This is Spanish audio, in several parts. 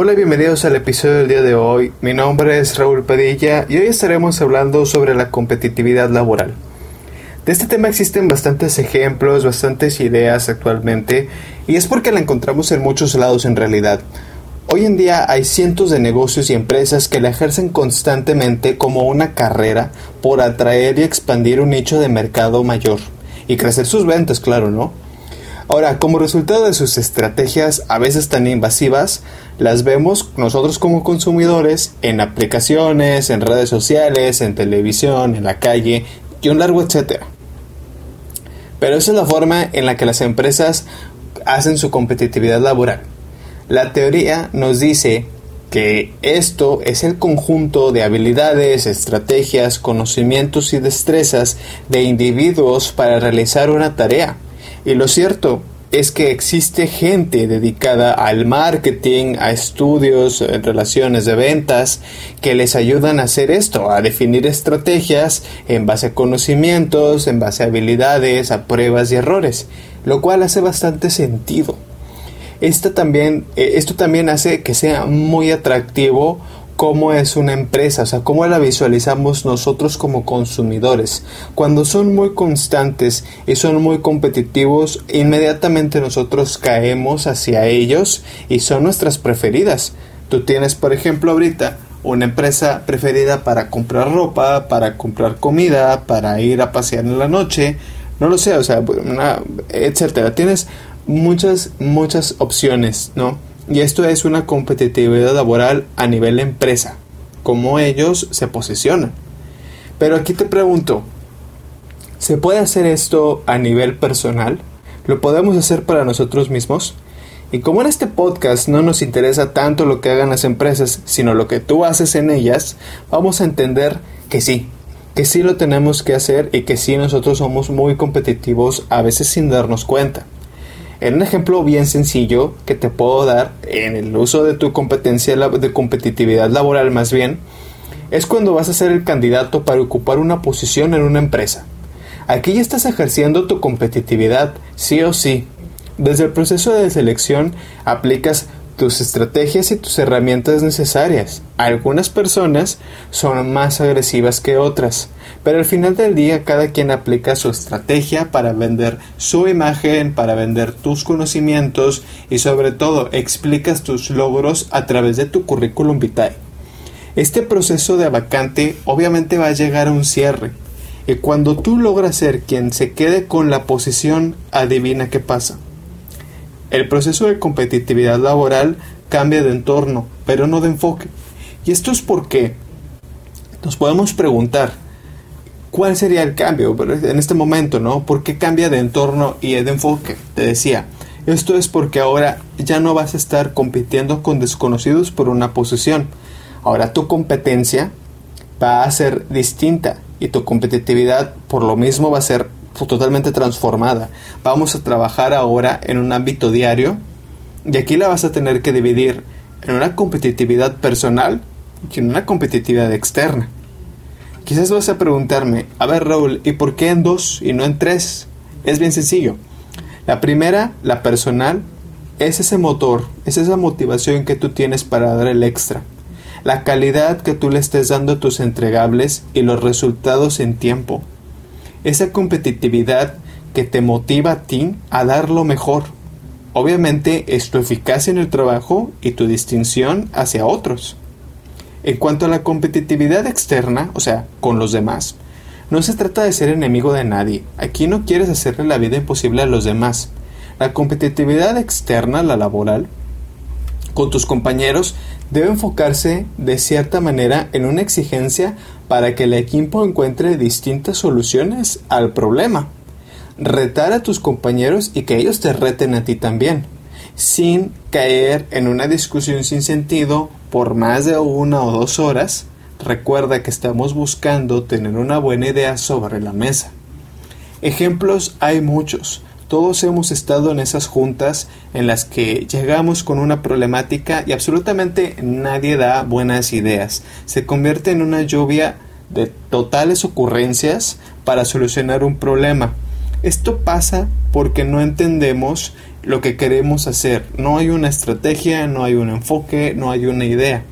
Hola y bienvenidos al episodio del día de hoy. Mi nombre es Raúl Padilla y hoy estaremos hablando sobre la competitividad laboral. De este tema existen bastantes ejemplos, bastantes ideas actualmente y es porque la encontramos en muchos lados en realidad. Hoy en día hay cientos de negocios y empresas que la ejercen constantemente como una carrera por atraer y expandir un nicho de mercado mayor y crecer sus ventas, claro, ¿no? Ahora, como resultado de sus estrategias a veces tan invasivas, las vemos nosotros como consumidores en aplicaciones, en redes sociales, en televisión, en la calle y un largo etcétera. Pero esa es la forma en la que las empresas hacen su competitividad laboral. La teoría nos dice que esto es el conjunto de habilidades, estrategias, conocimientos y destrezas de individuos para realizar una tarea y lo cierto es que existe gente dedicada al marketing, a estudios, en relaciones de ventas, que les ayudan a hacer esto, a definir estrategias en base a conocimientos, en base a habilidades, a pruebas y errores, lo cual hace bastante sentido. También, eh, esto también hace que sea muy atractivo cómo es una empresa, o sea, cómo la visualizamos nosotros como consumidores. Cuando son muy constantes y son muy competitivos, inmediatamente nosotros caemos hacia ellos y son nuestras preferidas. Tú tienes, por ejemplo, ahorita una empresa preferida para comprar ropa, para comprar comida, para ir a pasear en la noche, no lo sé, o sea, etcétera. Tienes muchas, muchas opciones, ¿no? Y esto es una competitividad laboral a nivel empresa, cómo ellos se posicionan. Pero aquí te pregunto, ¿se puede hacer esto a nivel personal? ¿Lo podemos hacer para nosotros mismos? Y como en este podcast no nos interesa tanto lo que hagan las empresas, sino lo que tú haces en ellas, vamos a entender que sí, que sí lo tenemos que hacer y que sí nosotros somos muy competitivos a veces sin darnos cuenta. En un ejemplo bien sencillo que te puedo dar en el uso de tu competencia de competitividad laboral más bien, es cuando vas a ser el candidato para ocupar una posición en una empresa. Aquí ya estás ejerciendo tu competitividad, sí o sí. Desde el proceso de selección aplicas tus estrategias y tus herramientas necesarias. Algunas personas son más agresivas que otras, pero al final del día cada quien aplica su estrategia para vender su imagen, para vender tus conocimientos y sobre todo explicas tus logros a través de tu currículum vitae. Este proceso de vacante obviamente va a llegar a un cierre. Y cuando tú logras ser quien se quede con la posición, adivina qué pasa el proceso de competitividad laboral cambia de entorno, pero no de enfoque. Y esto es porque nos podemos preguntar, ¿cuál sería el cambio en este momento, no? ¿Por qué cambia de entorno y de enfoque? Te decía, esto es porque ahora ya no vas a estar compitiendo con desconocidos por una posición. Ahora tu competencia va a ser distinta y tu competitividad por lo mismo va a ser totalmente transformada. Vamos a trabajar ahora en un ámbito diario y aquí la vas a tener que dividir en una competitividad personal y en una competitividad externa. Quizás vas a preguntarme, a ver Raúl, ¿y por qué en dos y no en tres? Es bien sencillo. La primera, la personal, es ese motor, es esa motivación que tú tienes para dar el extra. La calidad que tú le estés dando a tus entregables y los resultados en tiempo esa competitividad que te motiva a ti a dar lo mejor. Obviamente es tu eficacia en el trabajo y tu distinción hacia otros. En cuanto a la competitividad externa, o sea, con los demás, no se trata de ser enemigo de nadie. Aquí no quieres hacerle la vida imposible a los demás. La competitividad externa, la laboral, con tus compañeros debe enfocarse de cierta manera en una exigencia para que el equipo encuentre distintas soluciones al problema. Retar a tus compañeros y que ellos te reten a ti también, sin caer en una discusión sin sentido por más de una o dos horas. Recuerda que estamos buscando tener una buena idea sobre la mesa. Ejemplos hay muchos. Todos hemos estado en esas juntas en las que llegamos con una problemática y absolutamente nadie da buenas ideas. Se convierte en una lluvia de totales ocurrencias para solucionar un problema. Esto pasa porque no entendemos lo que queremos hacer. No hay una estrategia, no hay un enfoque, no hay una idea.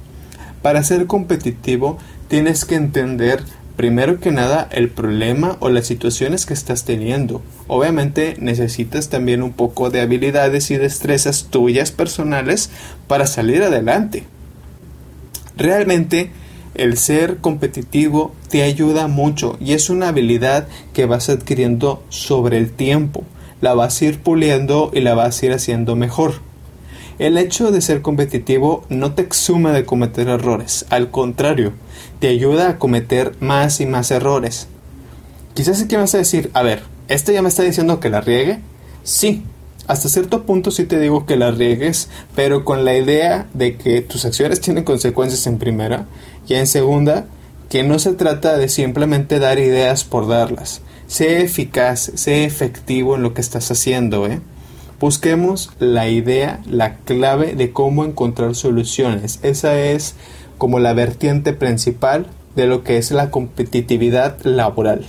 Para ser competitivo tienes que entender primero que nada el problema o las situaciones que estás teniendo. Obviamente necesitas también un poco de habilidades y destrezas tuyas personales para salir adelante. Realmente el ser competitivo te ayuda mucho y es una habilidad que vas adquiriendo sobre el tiempo. La vas a ir puliendo y la vas a ir haciendo mejor. El hecho de ser competitivo no te exume de cometer errores, al contrario, te ayuda a cometer más y más errores. Quizás aquí vas a decir, a ver, ¿este ya me está diciendo que la riegue? Sí, hasta cierto punto sí te digo que la riegues, pero con la idea de que tus acciones tienen consecuencias en primera y en segunda, que no se trata de simplemente dar ideas por darlas. Sé eficaz, sé efectivo en lo que estás haciendo, ¿eh? Busquemos la idea, la clave de cómo encontrar soluciones. Esa es como la vertiente principal de lo que es la competitividad laboral.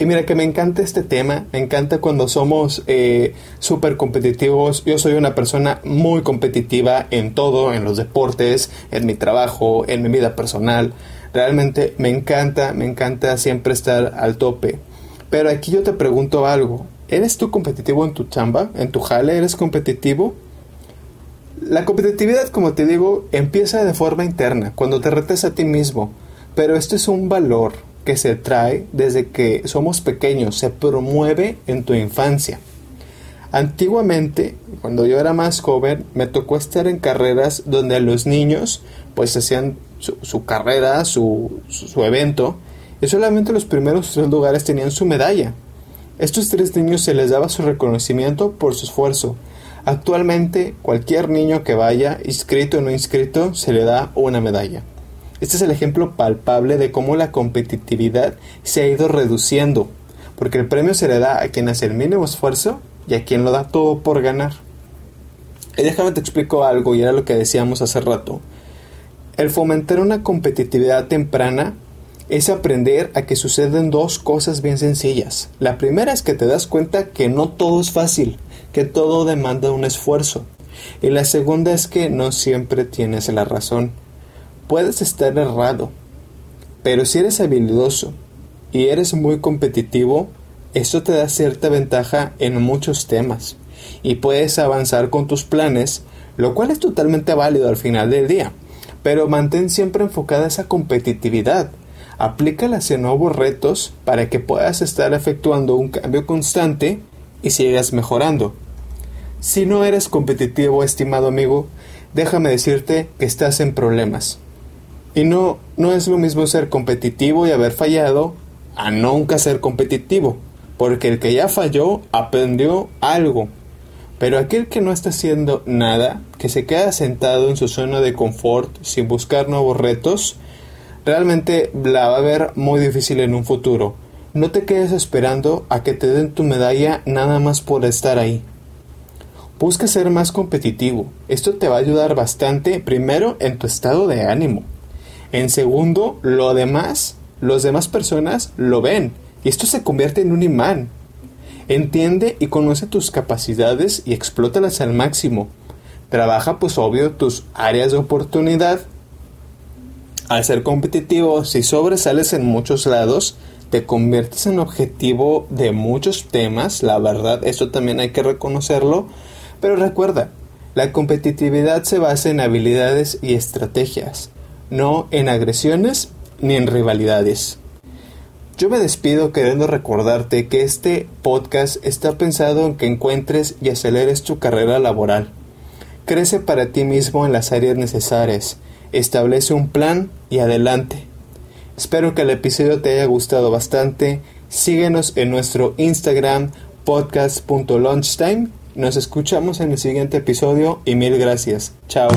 Y mira que me encanta este tema, me encanta cuando somos eh, súper competitivos. Yo soy una persona muy competitiva en todo, en los deportes, en mi trabajo, en mi vida personal. Realmente me encanta, me encanta siempre estar al tope. Pero aquí yo te pregunto algo, ¿Eres tú competitivo en tu chamba? ¿En tu jale? ¿Eres competitivo? La competitividad, como te digo, empieza de forma interna, cuando te retes a ti mismo. Pero esto es un valor que se trae desde que somos pequeños, se promueve en tu infancia. Antiguamente, cuando yo era más joven, me tocó estar en carreras donde los niños pues hacían su, carrera, su, su evento, y solamente los primeros tres lugares tenían su medalla. Estos tres niños se les daba su reconocimiento por su esfuerzo. Actualmente, cualquier niño que vaya, inscrito o no inscrito, se le da una medalla. Este es el ejemplo palpable de cómo la competitividad se ha ido reduciendo, porque el premio se le da a quien hace el mínimo esfuerzo y a quien lo da todo por ganar. Y déjame te explico algo, y era lo que decíamos hace rato. El fomentar una competitividad temprana es aprender a que suceden dos cosas bien sencillas. La primera es que te das cuenta que no todo es fácil, que todo demanda un esfuerzo. Y la segunda es que no siempre tienes la razón. Puedes estar errado, pero si eres habilidoso y eres muy competitivo, esto te da cierta ventaja en muchos temas y puedes avanzar con tus planes, lo cual es totalmente válido al final del día. Pero mantén siempre enfocada esa competitividad aplícalas en nuevos retos para que puedas estar efectuando un cambio constante y sigas mejorando. Si no eres competitivo, estimado amigo, déjame decirte que estás en problemas. Y no, no es lo mismo ser competitivo y haber fallado a nunca ser competitivo, porque el que ya falló aprendió algo. Pero aquel que no está haciendo nada, que se queda sentado en su zona de confort sin buscar nuevos retos, realmente la va a ver muy difícil en un futuro. No te quedes esperando a que te den tu medalla nada más por estar ahí. Busca ser más competitivo. Esto te va a ayudar bastante, primero, en tu estado de ánimo. En segundo, lo demás, los demás personas lo ven. Y esto se convierte en un imán. Entiende y conoce tus capacidades y explótalas al máximo. Trabaja, pues obvio, tus áreas de oportunidad al ser competitivo, si sobresales en muchos lados, te conviertes en objetivo de muchos temas, la verdad, esto también hay que reconocerlo, pero recuerda, la competitividad se basa en habilidades y estrategias, no en agresiones ni en rivalidades. Yo me despido queriendo recordarte que este podcast está pensado en que encuentres y aceleres tu carrera laboral. Crece para ti mismo en las áreas necesarias establece un plan y adelante. Espero que el episodio te haya gustado bastante. Síguenos en nuestro Instagram podcast.lunchtime. Nos escuchamos en el siguiente episodio y mil gracias. Chao.